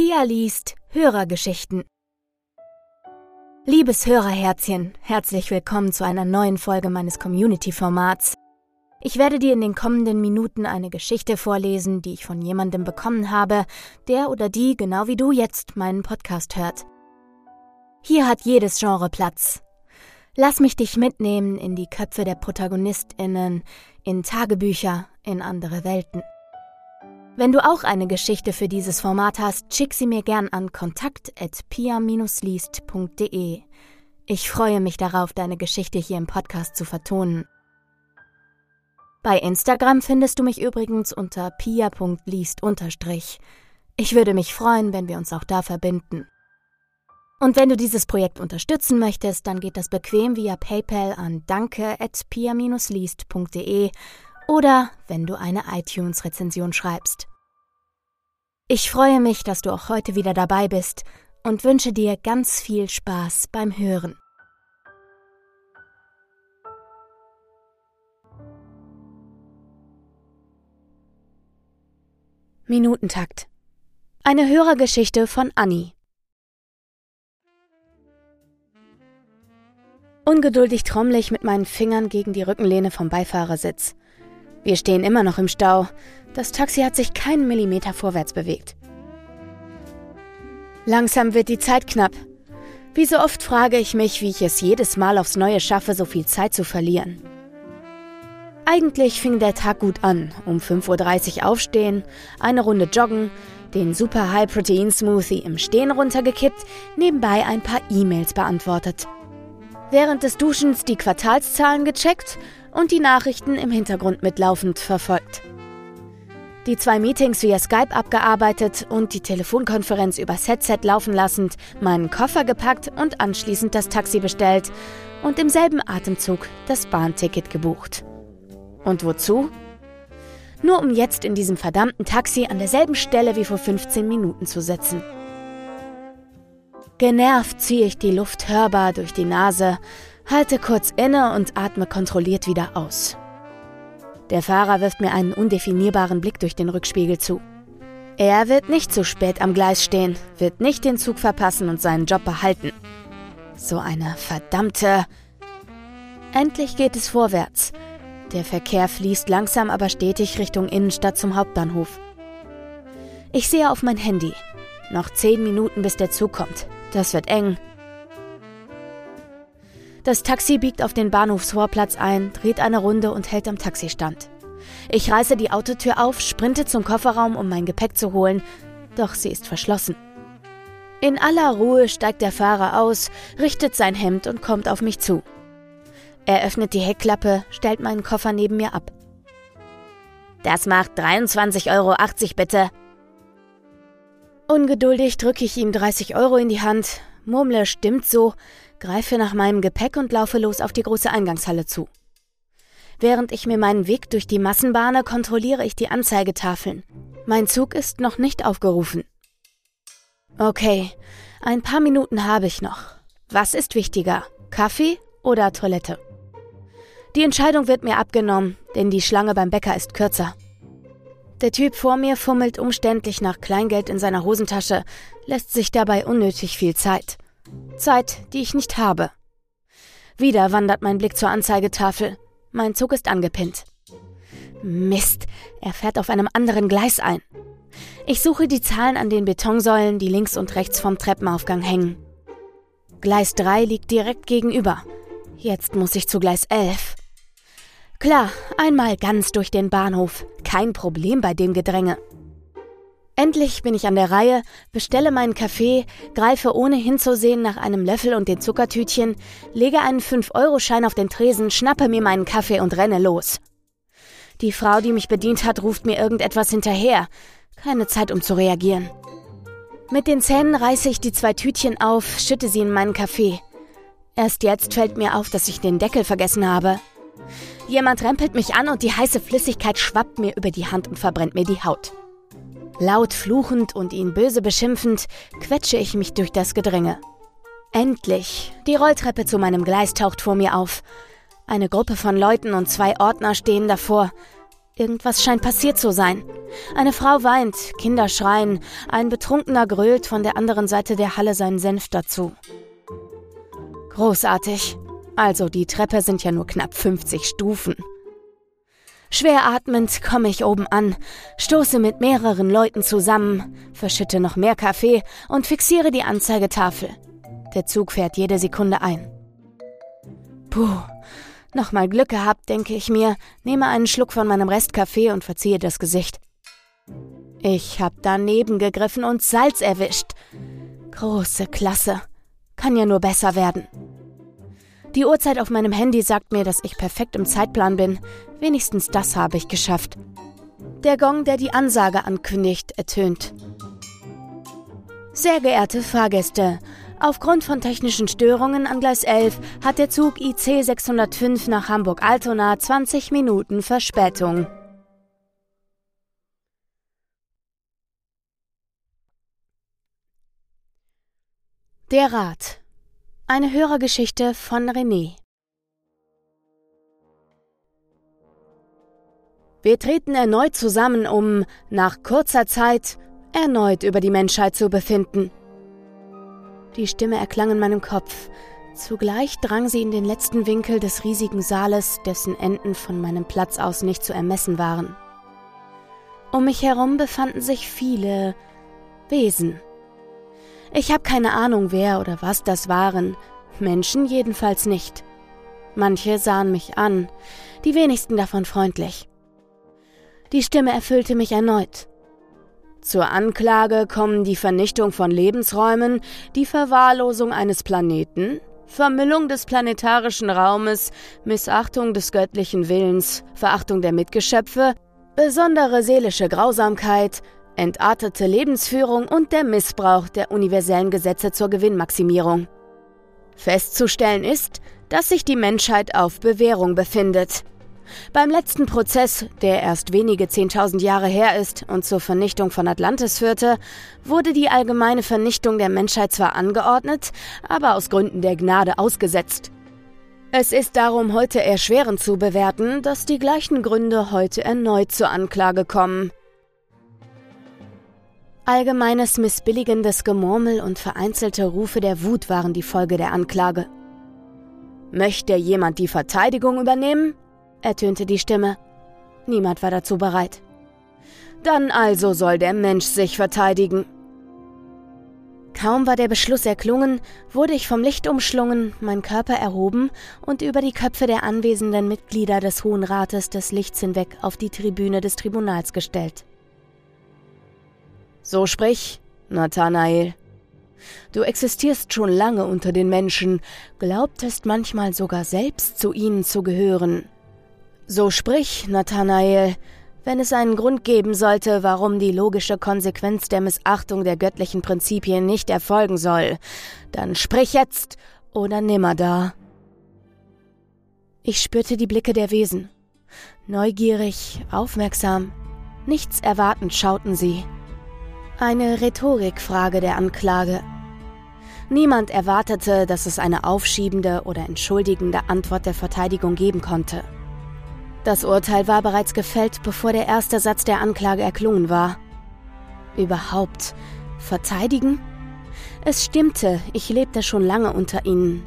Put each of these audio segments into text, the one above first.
Pia liest Hörergeschichten. Liebes Hörerherzchen, herzlich willkommen zu einer neuen Folge meines Community-Formats. Ich werde dir in den kommenden Minuten eine Geschichte vorlesen, die ich von jemandem bekommen habe, der oder die genau wie du jetzt meinen Podcast hört. Hier hat jedes Genre Platz. Lass mich dich mitnehmen in die Köpfe der Protagonistinnen, in Tagebücher, in andere Welten. Wenn du auch eine Geschichte für dieses Format hast, schick sie mir gern an kontakt@pia-liest.de. Ich freue mich darauf, deine Geschichte hier im Podcast zu vertonen. Bei Instagram findest du mich übrigens unter pia.liest. Ich würde mich freuen, wenn wir uns auch da verbinden. Und wenn du dieses Projekt unterstützen möchtest, dann geht das bequem via PayPal an danke@pia-liest.de oder wenn du eine iTunes-Rezension schreibst. Ich freue mich, dass du auch heute wieder dabei bist und wünsche dir ganz viel Spaß beim Hören. Minutentakt. Eine Hörergeschichte von Annie. Ungeduldig trommle ich mit meinen Fingern gegen die Rückenlehne vom Beifahrersitz. Wir stehen immer noch im Stau. Das Taxi hat sich keinen Millimeter vorwärts bewegt. Langsam wird die Zeit knapp. Wie so oft frage ich mich, wie ich es jedes Mal aufs Neue schaffe, so viel Zeit zu verlieren. Eigentlich fing der Tag gut an. Um 5.30 Uhr aufstehen, eine Runde joggen, den Super High Protein Smoothie im Stehen runtergekippt, nebenbei ein paar E-Mails beantwortet. Während des Duschens die Quartalszahlen gecheckt und die Nachrichten im Hintergrund mitlaufend verfolgt. Die zwei Meetings via Skype abgearbeitet und die Telefonkonferenz übers Headset laufen lassend, meinen Koffer gepackt und anschließend das Taxi bestellt und im selben Atemzug das Bahnticket gebucht. Und wozu? Nur um jetzt in diesem verdammten Taxi an derselben Stelle wie vor 15 Minuten zu sitzen. Genervt ziehe ich die Luft hörbar durch die Nase halte kurz inne und atme kontrolliert wieder aus. Der Fahrer wirft mir einen undefinierbaren Blick durch den Rückspiegel zu. Er wird nicht zu spät am Gleis stehen, wird nicht den Zug verpassen und seinen Job behalten. So eine verdammte. Endlich geht es vorwärts. Der Verkehr fließt langsam aber stetig Richtung Innenstadt zum Hauptbahnhof. Ich sehe auf mein Handy. Noch zehn Minuten, bis der Zug kommt. Das wird eng. Das Taxi biegt auf den Bahnhofsvorplatz ein, dreht eine Runde und hält am Taxistand. Ich reiße die Autotür auf, sprinte zum Kofferraum, um mein Gepäck zu holen, doch sie ist verschlossen. In aller Ruhe steigt der Fahrer aus, richtet sein Hemd und kommt auf mich zu. Er öffnet die Heckklappe, stellt meinen Koffer neben mir ab. Das macht 23,80 Euro bitte. Ungeduldig drücke ich ihm 30 Euro in die Hand, murmle stimmt so, greife nach meinem Gepäck und laufe los auf die große Eingangshalle zu. Während ich mir meinen Weg durch die Massen bahne, kontrolliere ich die Anzeigetafeln. Mein Zug ist noch nicht aufgerufen. Okay, ein paar Minuten habe ich noch. Was ist wichtiger, Kaffee oder Toilette? Die Entscheidung wird mir abgenommen, denn die Schlange beim Bäcker ist kürzer. Der Typ vor mir fummelt umständlich nach Kleingeld in seiner Hosentasche, lässt sich dabei unnötig viel Zeit. Zeit, die ich nicht habe. Wieder wandert mein Blick zur Anzeigetafel. Mein Zug ist angepinnt. Mist, er fährt auf einem anderen Gleis ein. Ich suche die Zahlen an den Betonsäulen, die links und rechts vom Treppenaufgang hängen. Gleis 3 liegt direkt gegenüber. Jetzt muss ich zu Gleis 11. Klar, einmal ganz durch den Bahnhof. Kein Problem bei dem Gedränge. Endlich bin ich an der Reihe, bestelle meinen Kaffee, greife ohne hinzusehen nach einem Löffel und den Zuckertütchen, lege einen 5-Euro-Schein auf den Tresen, schnappe mir meinen Kaffee und renne los. Die Frau, die mich bedient hat, ruft mir irgendetwas hinterher. Keine Zeit, um zu reagieren. Mit den Zähnen reiße ich die zwei Tütchen auf, schütte sie in meinen Kaffee. Erst jetzt fällt mir auf, dass ich den Deckel vergessen habe. Jemand rempelt mich an und die heiße Flüssigkeit schwappt mir über die Hand und verbrennt mir die Haut. Laut fluchend und ihn böse beschimpfend, quetsche ich mich durch das Gedränge. Endlich! Die Rolltreppe zu meinem Gleis taucht vor mir auf. Eine Gruppe von Leuten und zwei Ordner stehen davor. Irgendwas scheint passiert zu sein. Eine Frau weint, Kinder schreien, ein Betrunkener grölt von der anderen Seite der Halle seinen Senf dazu. Großartig. Also die Treppe sind ja nur knapp 50 Stufen. Schwer atmend komme ich oben an, stoße mit mehreren Leuten zusammen, verschütte noch mehr Kaffee und fixiere die Anzeigetafel. Der Zug fährt jede Sekunde ein. Puh, nochmal Glück gehabt, denke ich mir, nehme einen Schluck von meinem Restkaffee und verziehe das Gesicht. Ich hab daneben gegriffen und Salz erwischt. Große Klasse. Kann ja nur besser werden. Die Uhrzeit auf meinem Handy sagt mir, dass ich perfekt im Zeitplan bin. Wenigstens das habe ich geschafft. Der Gong, der die Ansage ankündigt, ertönt. Sehr geehrte Fahrgäste, aufgrund von technischen Störungen an Gleis 11 hat der Zug IC 605 nach Hamburg-Altona 20 Minuten Verspätung. Der Rat eine Hörergeschichte von René. Wir treten erneut zusammen, um nach kurzer Zeit erneut über die Menschheit zu befinden. Die Stimme erklang in meinem Kopf. Zugleich drang sie in den letzten Winkel des riesigen Saales, dessen Enden von meinem Platz aus nicht zu ermessen waren. Um mich herum befanden sich viele Wesen. Ich habe keine Ahnung, wer oder was das waren. Menschen jedenfalls nicht. Manche sahen mich an, die wenigsten davon freundlich. Die Stimme erfüllte mich erneut. Zur Anklage kommen die Vernichtung von Lebensräumen, die Verwahrlosung eines Planeten, Vermüllung des planetarischen Raumes, Missachtung des göttlichen Willens, Verachtung der Mitgeschöpfe, besondere seelische Grausamkeit, entartete Lebensführung und der Missbrauch der universellen Gesetze zur Gewinnmaximierung. Festzustellen ist, dass sich die Menschheit auf Bewährung befindet. Beim letzten Prozess, der erst wenige Zehntausend Jahre her ist und zur Vernichtung von Atlantis führte, wurde die allgemeine Vernichtung der Menschheit zwar angeordnet, aber aus Gründen der Gnade ausgesetzt. Es ist darum heute erschwerend zu bewerten, dass die gleichen Gründe heute erneut zur Anklage kommen. Allgemeines missbilligendes Gemurmel und vereinzelte Rufe der Wut waren die Folge der Anklage. Möchte jemand die Verteidigung übernehmen? ertönte die Stimme. Niemand war dazu bereit. Dann also soll der Mensch sich verteidigen. Kaum war der Beschluss erklungen, wurde ich vom Licht umschlungen, mein Körper erhoben und über die Köpfe der anwesenden Mitglieder des Hohen Rates des Lichts hinweg auf die Tribüne des Tribunals gestellt. So sprich, Nathanael. Du existierst schon lange unter den Menschen, glaubtest manchmal sogar selbst zu ihnen zu gehören. So sprich, Nathanael, wenn es einen Grund geben sollte, warum die logische Konsequenz der Missachtung der göttlichen Prinzipien nicht erfolgen soll, dann sprich jetzt oder nimmer da. Ich spürte die Blicke der Wesen. Neugierig, aufmerksam, nichts erwartend schauten sie. Eine Rhetorikfrage der Anklage. Niemand erwartete, dass es eine aufschiebende oder entschuldigende Antwort der Verteidigung geben konnte. Das Urteil war bereits gefällt, bevor der erste Satz der Anklage erklungen war. Überhaupt verteidigen? Es stimmte, ich lebte schon lange unter ihnen.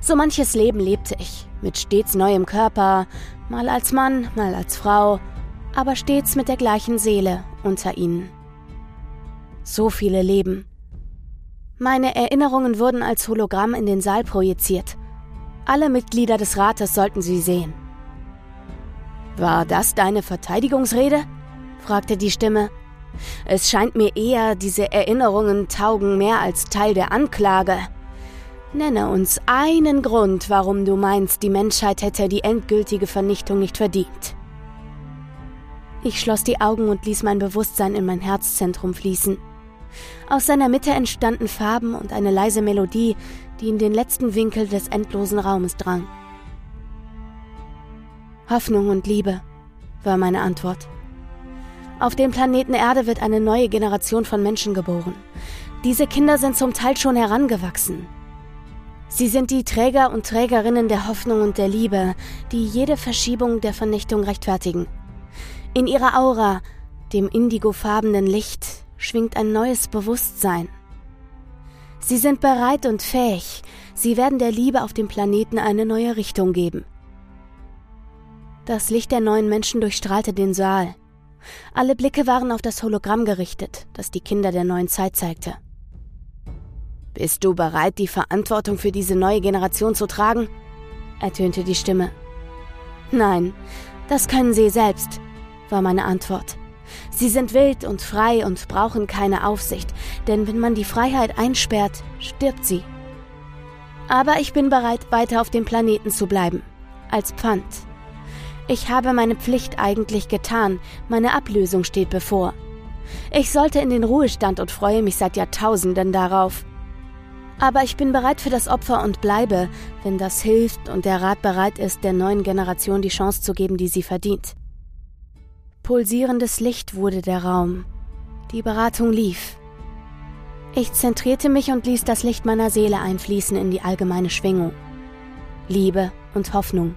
So manches Leben lebte ich, mit stets neuem Körper, mal als Mann, mal als Frau, aber stets mit der gleichen Seele unter ihnen. So viele Leben. Meine Erinnerungen wurden als Hologramm in den Saal projiziert. Alle Mitglieder des Rates sollten sie sehen. War das deine Verteidigungsrede? fragte die Stimme. Es scheint mir eher, diese Erinnerungen taugen mehr als Teil der Anklage. Nenne uns einen Grund, warum du meinst, die Menschheit hätte die endgültige Vernichtung nicht verdient. Ich schloss die Augen und ließ mein Bewusstsein in mein Herzzentrum fließen. Aus seiner Mitte entstanden Farben und eine leise Melodie, die in den letzten Winkel des endlosen Raumes drang. Hoffnung und Liebe war meine Antwort. Auf dem Planeten Erde wird eine neue Generation von Menschen geboren. Diese Kinder sind zum Teil schon herangewachsen. Sie sind die Träger und Trägerinnen der Hoffnung und der Liebe, die jede Verschiebung der Vernichtung rechtfertigen. In ihrer Aura, dem indigofarbenen Licht, schwingt ein neues Bewusstsein. Sie sind bereit und fähig, sie werden der Liebe auf dem Planeten eine neue Richtung geben. Das Licht der neuen Menschen durchstrahlte den Saal. Alle Blicke waren auf das Hologramm gerichtet, das die Kinder der neuen Zeit zeigte. Bist du bereit, die Verantwortung für diese neue Generation zu tragen? ertönte die Stimme. Nein, das können sie selbst, war meine Antwort. Sie sind wild und frei und brauchen keine Aufsicht, denn wenn man die Freiheit einsperrt, stirbt sie. Aber ich bin bereit, weiter auf dem Planeten zu bleiben, als Pfand. Ich habe meine Pflicht eigentlich getan, meine Ablösung steht bevor. Ich sollte in den Ruhestand und freue mich seit Jahrtausenden darauf. Aber ich bin bereit für das Opfer und bleibe, wenn das hilft und der Rat bereit ist, der neuen Generation die Chance zu geben, die sie verdient. Pulsierendes Licht wurde der Raum. Die Beratung lief. Ich zentrierte mich und ließ das Licht meiner Seele einfließen in die allgemeine Schwingung. Liebe und Hoffnung.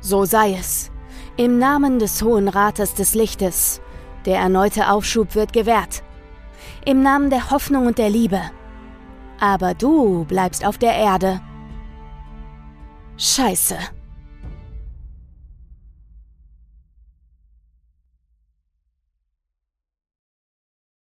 So sei es. Im Namen des Hohen Rates des Lichtes. Der erneute Aufschub wird gewährt. Im Namen der Hoffnung und der Liebe. Aber du bleibst auf der Erde. Scheiße.